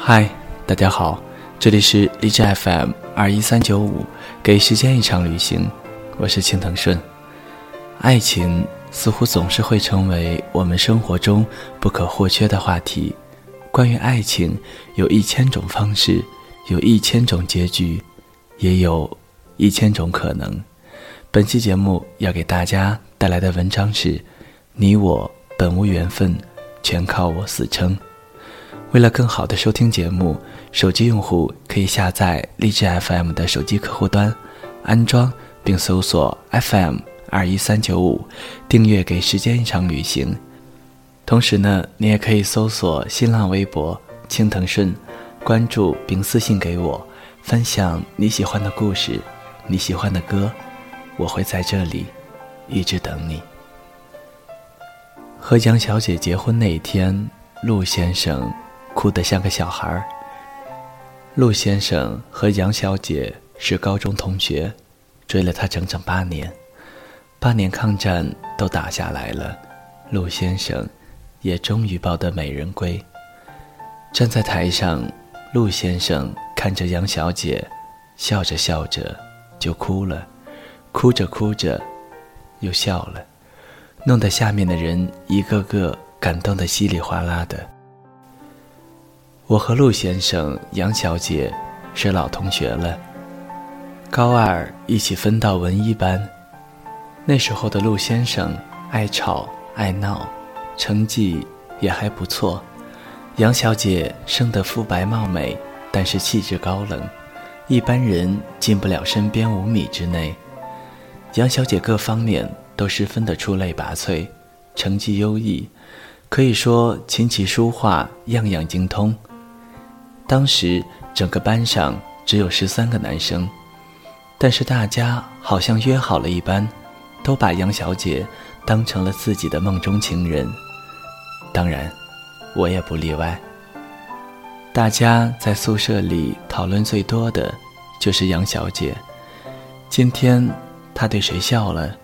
嗨，大家好，这里是荔枝 FM 二一三九五，给时间一场旅行，我是青藤顺。爱情似乎总是会成为我们生活中不可或缺的话题。关于爱情，有一千种方式，有一千种结局，也有一千种可能。本期节目要给大家带来的文章是：你我本无缘分，全靠我死撑。为了更好的收听节目，手机用户可以下载荔枝 FM 的手机客户端，安装并搜索 FM 二一三九五，订阅给时间一场旅行。同时呢，你也可以搜索新浪微博青藤顺，关注并私信给我，分享你喜欢的故事，你喜欢的歌，我会在这里一直等你。和杨小姐结婚那一天，陆先生。哭得像个小孩儿。陆先生和杨小姐是高中同学，追了她整整八年，八年抗战都打下来了，陆先生也终于抱得美人归。站在台上，陆先生看着杨小姐，笑着笑着就哭了，哭着哭着又笑了，弄得下面的人一个个感动得稀里哗啦的。我和陆先生、杨小姐是老同学了，高二一起分到文一班。那时候的陆先生爱吵爱闹，成绩也还不错。杨小姐生得肤白貌美，但是气质高冷，一般人进不了身边五米之内。杨小姐各方面都十分的出类拔萃，成绩优异，可以说琴棋书画样样精通。当时整个班上只有十三个男生，但是大家好像约好了一般，都把杨小姐当成了自己的梦中情人。当然，我也不例外。大家在宿舍里讨论最多的，就是杨小姐。今天她对谁笑了？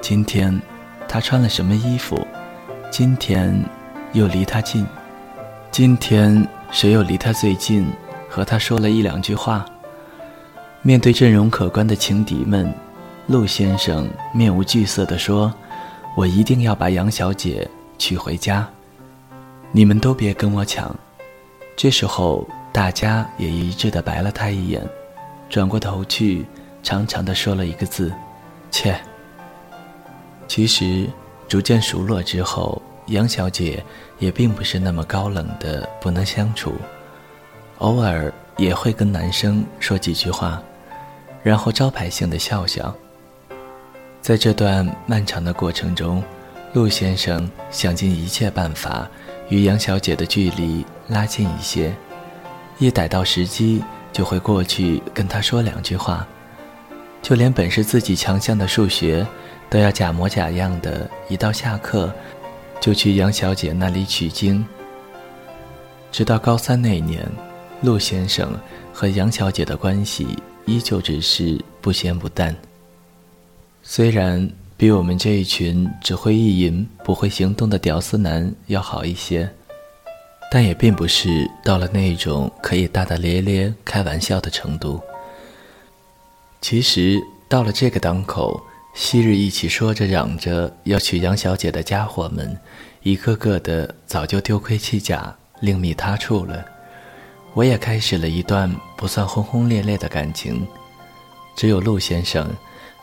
今天她穿了什么衣服？今天又离她近？今天？谁又离她最近，和她说了一两句话？面对阵容可观的情敌们，陆先生面无惧色地说：“我一定要把杨小姐娶回家，你们都别跟我抢。”这时候，大家也一致地白了他一眼，转过头去，长长的说了一个字：“切。”其实，逐渐熟络之后。杨小姐也并不是那么高冷的不能相处，偶尔也会跟男生说几句话，然后招牌性的笑笑。在这段漫长的过程中，陆先生想尽一切办法与杨小姐的距离拉近一些，一逮到时机就会过去跟她说两句话，就连本是自己强项的数学，都要假模假样的，一到下课。就去杨小姐那里取经。直到高三那年，陆先生和杨小姐的关系依旧只是不咸不淡。虽然比我们这一群只会意淫不会行动的屌丝男要好一些，但也并不是到了那种可以大大咧咧开玩笑的程度。其实到了这个档口。昔日一起说着嚷着要娶杨小姐的家伙们，一个个的早就丢盔弃甲，另觅他处了。我也开始了一段不算轰轰烈烈的感情，只有陆先生，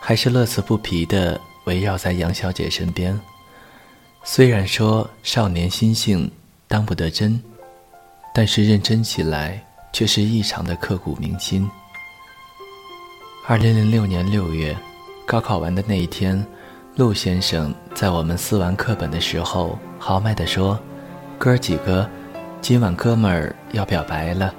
还是乐此不疲地围绕在杨小姐身边。虽然说少年心性当不得真，但是认真起来却是异常的刻骨铭心。二零零六年六月。高考完的那一天，陆先生在我们撕完课本的时候，豪迈地说：“哥儿几个，今晚哥们儿要表白了，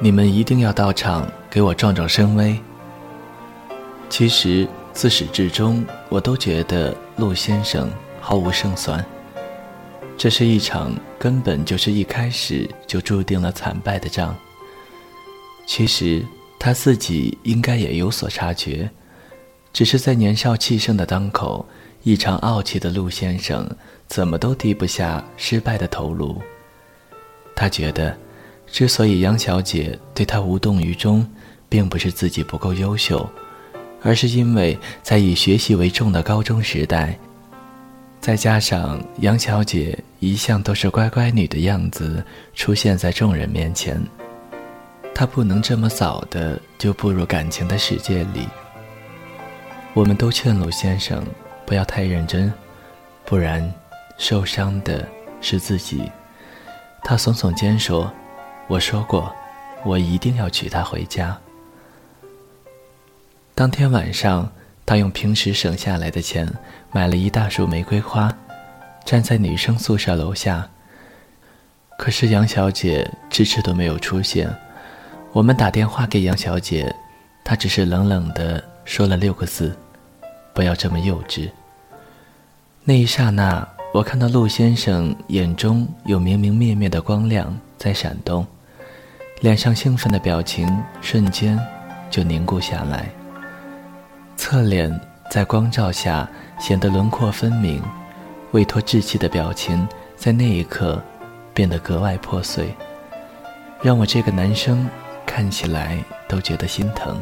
你们一定要到场给我壮壮声威。”其实自始至终，我都觉得陆先生毫无胜算。这是一场根本就是一开始就注定了惨败的仗。其实他自己应该也有所察觉，只是在年少气盛的当口，异常傲气的陆先生怎么都低不下失败的头颅。他觉得，之所以杨小姐对他无动于衷，并不是自己不够优秀，而是因为在以学习为重的高中时代。再加上杨小姐一向都是乖乖女的样子出现在众人面前，她不能这么早的就步入感情的世界里。我们都劝陆先生不要太认真，不然受伤的是自己。他耸耸肩说：“我说过，我一定要娶她回家。”当天晚上。他用平时省下来的钱买了一大束玫瑰花，站在女生宿舍楼下。可是杨小姐迟迟都没有出现。我们打电话给杨小姐，她只是冷冷的说了六个字：“不要这么幼稚。”那一刹那，我看到陆先生眼中有明明灭灭的光亮在闪动，脸上兴奋的表情瞬间就凝固下来。侧脸在光照下显得轮廓分明，未脱稚气的表情在那一刻变得格外破碎，让我这个男生看起来都觉得心疼。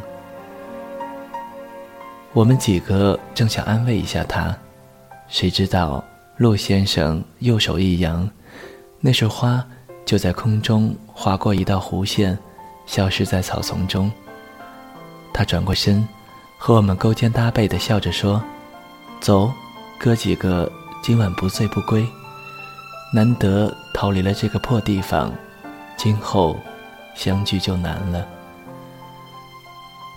我们几个正想安慰一下他，谁知道陆先生右手一扬，那束花就在空中划过一道弧线，消失在草丛中。他转过身。和我们勾肩搭背的笑着说：“走，哥几个今晚不醉不归。难得逃离了这个破地方，今后相聚就难了。”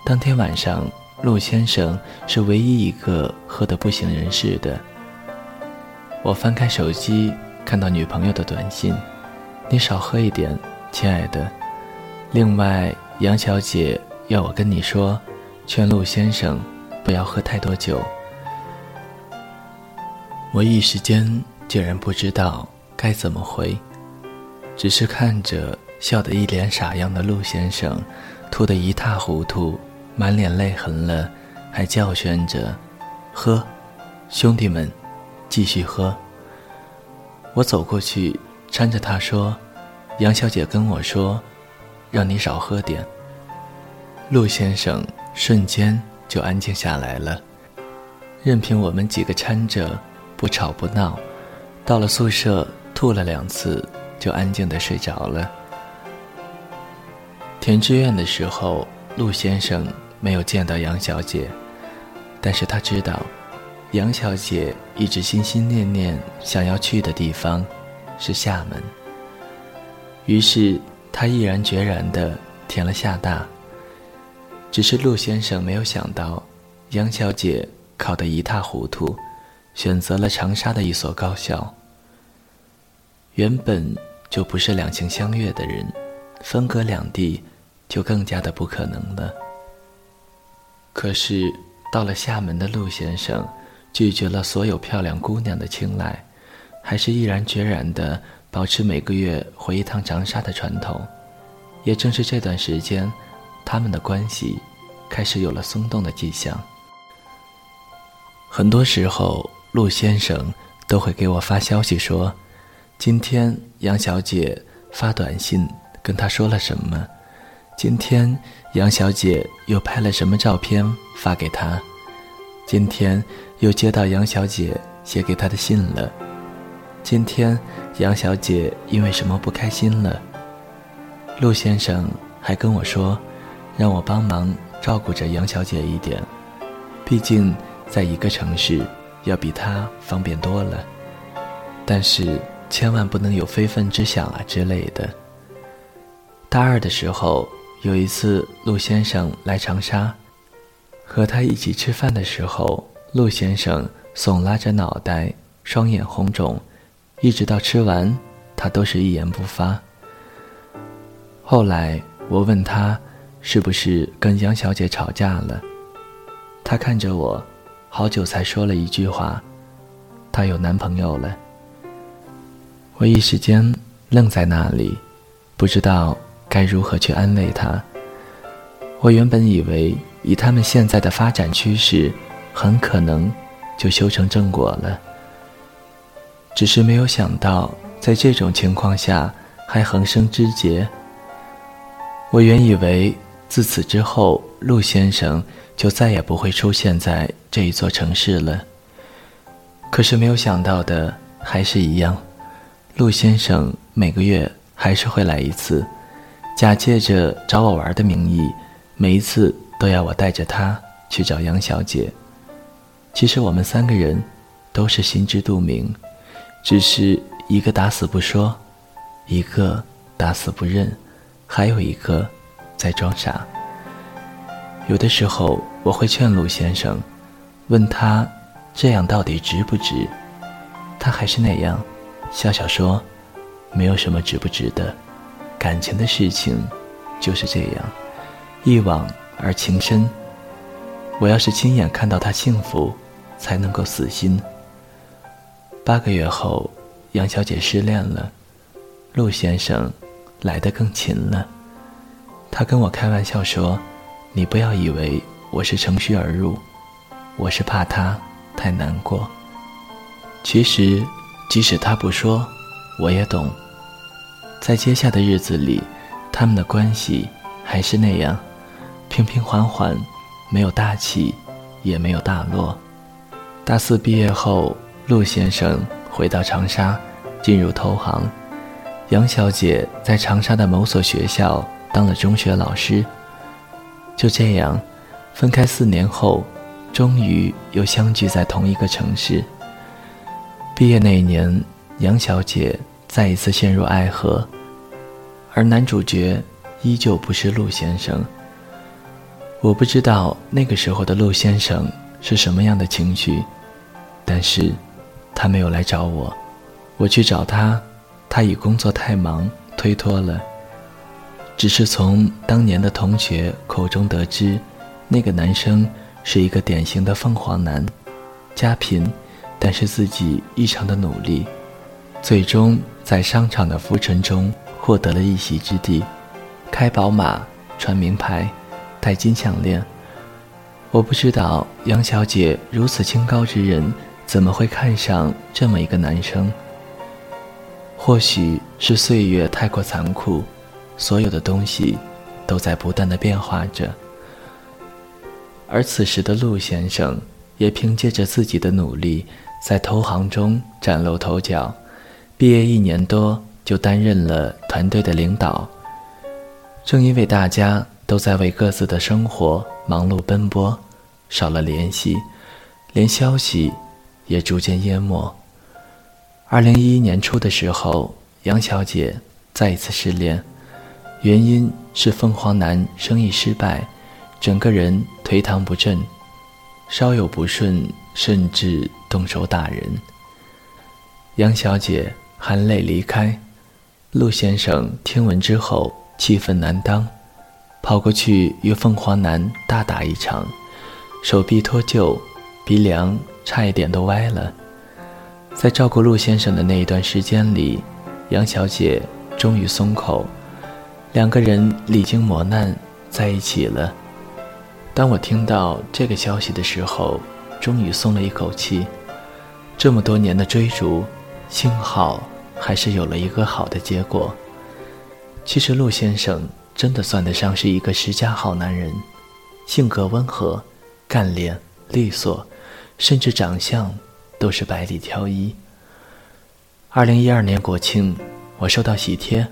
当天晚上，陆先生是唯一一个喝得不省人事的。我翻开手机，看到女朋友的短信：“你少喝一点，亲爱的。”另外，杨小姐要我跟你说。劝陆先生不要喝太多酒。我一时间竟然不知道该怎么回，只是看着笑得一脸傻样的陆先生，吐得一塌糊涂，满脸泪痕了，还叫宣着：“喝，兄弟们，继续喝。”我走过去搀着他说：“杨小姐跟我说，让你少喝点。”陆先生。瞬间就安静下来了，任凭我们几个搀着，不吵不闹，到了宿舍吐了两次，就安静的睡着了。填志愿的时候，陆先生没有见到杨小姐，但是他知道，杨小姐一直心心念念想要去的地方，是厦门。于是他毅然决然的填了厦大。只是陆先生没有想到，杨小姐考得一塌糊涂，选择了长沙的一所高校。原本就不是两情相悦的人，分隔两地，就更加的不可能了。可是到了厦门的陆先生，拒绝了所有漂亮姑娘的青睐，还是毅然决然的保持每个月回一趟长沙的传统。也正是这段时间。他们的关系开始有了松动的迹象。很多时候，陆先生都会给我发消息说：“今天杨小姐发短信跟他说了什么？今天杨小姐又拍了什么照片发给他？今天又接到杨小姐写给他的信了？今天杨小姐因为什么不开心了？”陆先生还跟我说。让我帮忙照顾着杨小姐一点，毕竟在一个城市要比她方便多了。但是千万不能有非分之想啊之类的。大二的时候，有一次陆先生来长沙，和他一起吃饭的时候，陆先生耸拉着脑袋，双眼红肿，一直到吃完，他都是一言不发。后来我问他。是不是跟杨小姐吵架了？她看着我，好久才说了一句话：“她有男朋友了。”我一时间愣在那里，不知道该如何去安慰她。我原本以为以他们现在的发展趋势，很可能就修成正果了。只是没有想到，在这种情况下还横生枝节。我原以为自此之后，陆先生就再也不会出现在这一座城市了。可是没有想到的还是一样，陆先生每个月还是会来一次，假借着找我玩的名义。每一次都要我带着他去找杨小姐。其实我们三个人都是心知肚明，只是一个打死不说，一个打死不认，还有一个在装傻。有的时候我会劝陆先生，问他这样到底值不值？他还是那样，笑笑说：“没有什么值不值的，感情的事情就是这样。”一往而情深。我要是亲眼看到他幸福，才能够死心。八个月后，杨小姐失恋了，陆先生来得更勤了。他跟我开玩笑说：“你不要以为我是乘虚而入，我是怕他太难过。”其实，即使他不说，我也懂。在接下来的日子里，他们的关系还是那样。平平缓缓，没有大起，也没有大落。大四毕业后，陆先生回到长沙，进入投行。杨小姐在长沙的某所学校当了中学老师。就这样，分开四年后，终于又相聚在同一个城市。毕业那年，杨小姐再一次陷入爱河，而男主角依旧不是陆先生。我不知道那个时候的陆先生是什么样的情绪，但是，他没有来找我，我去找他，他以工作太忙推脱了。只是从当年的同学口中得知，那个男生是一个典型的凤凰男，家贫，但是自己异常的努力，最终在商场的浮沉中获得了一席之地，开宝马，穿名牌。戴金项链，我不知道杨小姐如此清高之人怎么会看上这么一个男生。或许是岁月太过残酷，所有的东西都在不断的变化着。而此时的陆先生也凭借着自己的努力，在投行中崭露头角，毕业一年多就担任了团队的领导。正因为大家。都在为各自的生活忙碌奔波，少了联系，连消息也逐渐淹没。二零一一年初的时候，杨小姐再一次失恋，原因是凤凰男生意失败，整个人颓唐不振，稍有不顺甚至动手打人。杨小姐含泪离开，陆先生听闻之后气愤难当。跑过去与凤凰男大打一场，手臂脱臼，鼻梁差一点都歪了。在照顾陆先生的那一段时间里，杨小姐终于松口，两个人历经磨难在一起了。当我听到这个消息的时候，终于松了一口气。这么多年的追逐，幸好还是有了一个好的结果。其实陆先生。真的算得上是一个十佳好男人，性格温和、干练、利索，甚至长相都是百里挑一。二零一二年国庆，我收到喜帖，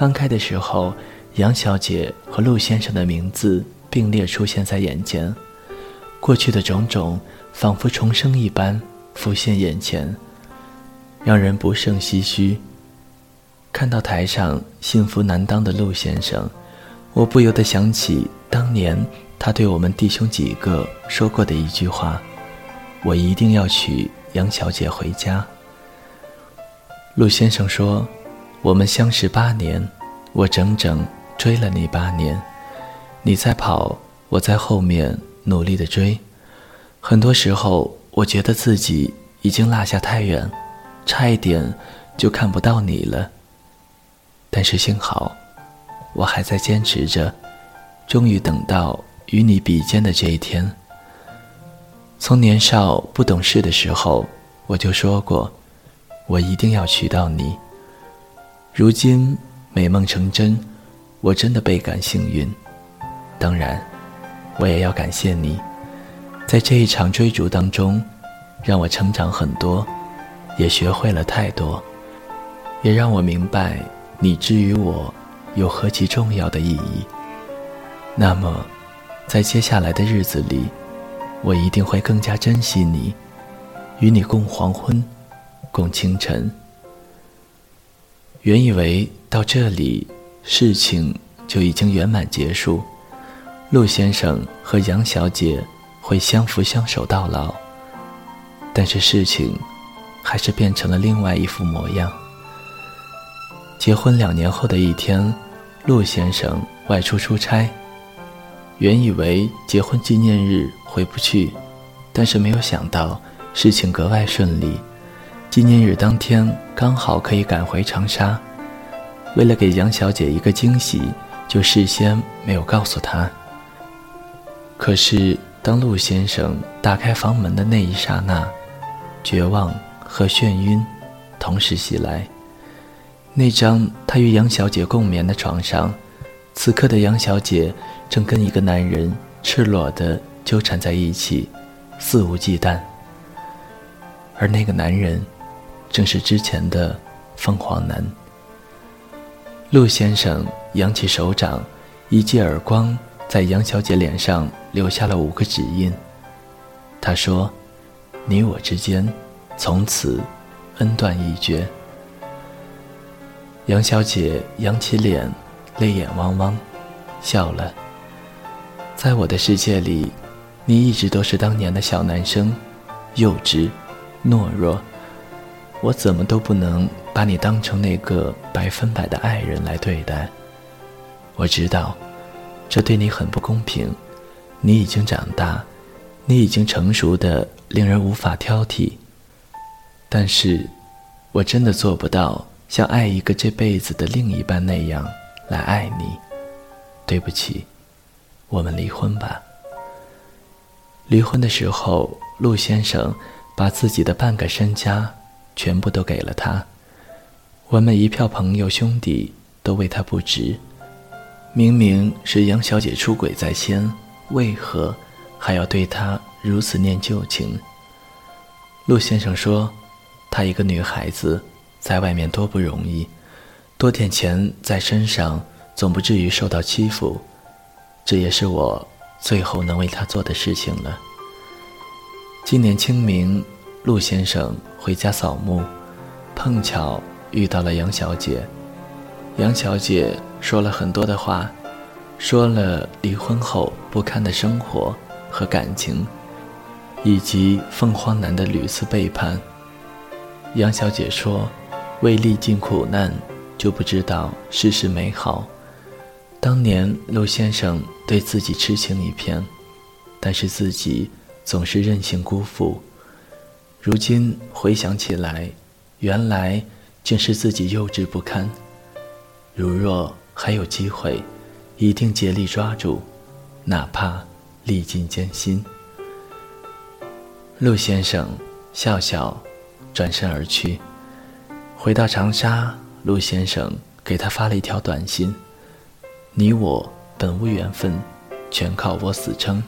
翻开的时候，杨小姐和陆先生的名字并列出现在眼前，过去的种种仿佛重生一般浮现眼前，让人不胜唏嘘。看到台上幸福难当的陆先生，我不由得想起当年他对我们弟兄几个说过的一句话：“我一定要娶杨小姐回家。”陆先生说：“我们相识八年，我整整追了你八年，你在跑，我在后面努力的追。很多时候，我觉得自己已经落下太远，差一点。”就看不到你了。但是幸好，我还在坚持着，终于等到与你比肩的这一天。从年少不懂事的时候，我就说过，我一定要娶到你。如今美梦成真，我真的倍感幸运。当然，我也要感谢你，在这一场追逐当中，让我成长很多，也学会了太多，也让我明白你之于我有何其重要的意义。那么，在接下来的日子里，我一定会更加珍惜你，与你共黄昏，共清晨。原以为到这里，事情就已经圆满结束。陆先生和杨小姐会相扶相守到老，但是事情还是变成了另外一副模样。结婚两年后的一天，陆先生外出出差，原以为结婚纪念日回不去，但是没有想到事情格外顺利，纪念日当天刚好可以赶回长沙。为了给杨小姐一个惊喜，就事先没有告诉她。可是，当陆先生打开房门的那一刹那，绝望和眩晕同时袭来。那张他与杨小姐共眠的床上，此刻的杨小姐正跟一个男人赤裸地纠缠在一起，肆无忌惮。而那个男人，正是之前的凤凰男。陆先生扬起手掌，一记耳光。在杨小姐脸上留下了五个指印。他说：“你我之间，从此恩断义绝。”杨小姐扬起脸，泪眼汪汪，笑了。在我的世界里，你一直都是当年的小男生，幼稚、懦弱。我怎么都不能把你当成那个百分百的爱人来对待。我知道。这对你很不公平，你已经长大，你已经成熟的令人无法挑剔。但是，我真的做不到像爱一个这辈子的另一半那样来爱你。对不起，我们离婚吧。离婚的时候，陆先生把自己的半个身家全部都给了他，我们一票朋友兄弟都为他不值。明明是杨小姐出轨在先，为何还要对她如此念旧情？陆先生说：“她一个女孩子，在外面多不容易，多点钱在身上，总不至于受到欺负。这也是我最后能为她做的事情了。”今年清明，陆先生回家扫墓，碰巧遇到了杨小姐。杨小姐。说了很多的话，说了离婚后不堪的生活和感情，以及凤凰男的屡次背叛。杨小姐说：“未历尽苦难，就不知道世事美好。当年陆先生对自己痴情一片，但是自己总是任性辜负。如今回想起来，原来竟是自己幼稚不堪。如若……”还有机会，一定竭力抓住，哪怕历尽艰辛。陆先生笑笑，转身而去。回到长沙，陆先生给他发了一条短信：“你我本无缘分，全靠我死撑。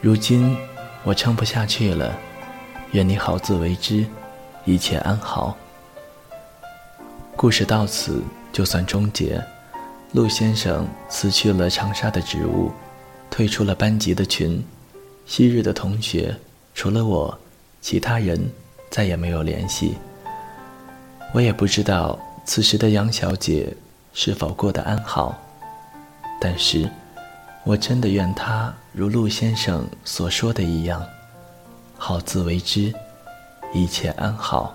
如今我撑不下去了，愿你好自为之，一切安好。”故事到此就算终结。陆先生辞去了长沙的职务，退出了班级的群。昔日的同学，除了我，其他人再也没有联系。我也不知道此时的杨小姐是否过得安好，但是，我真的愿她如陆先生所说的一样，好自为之，一切安好。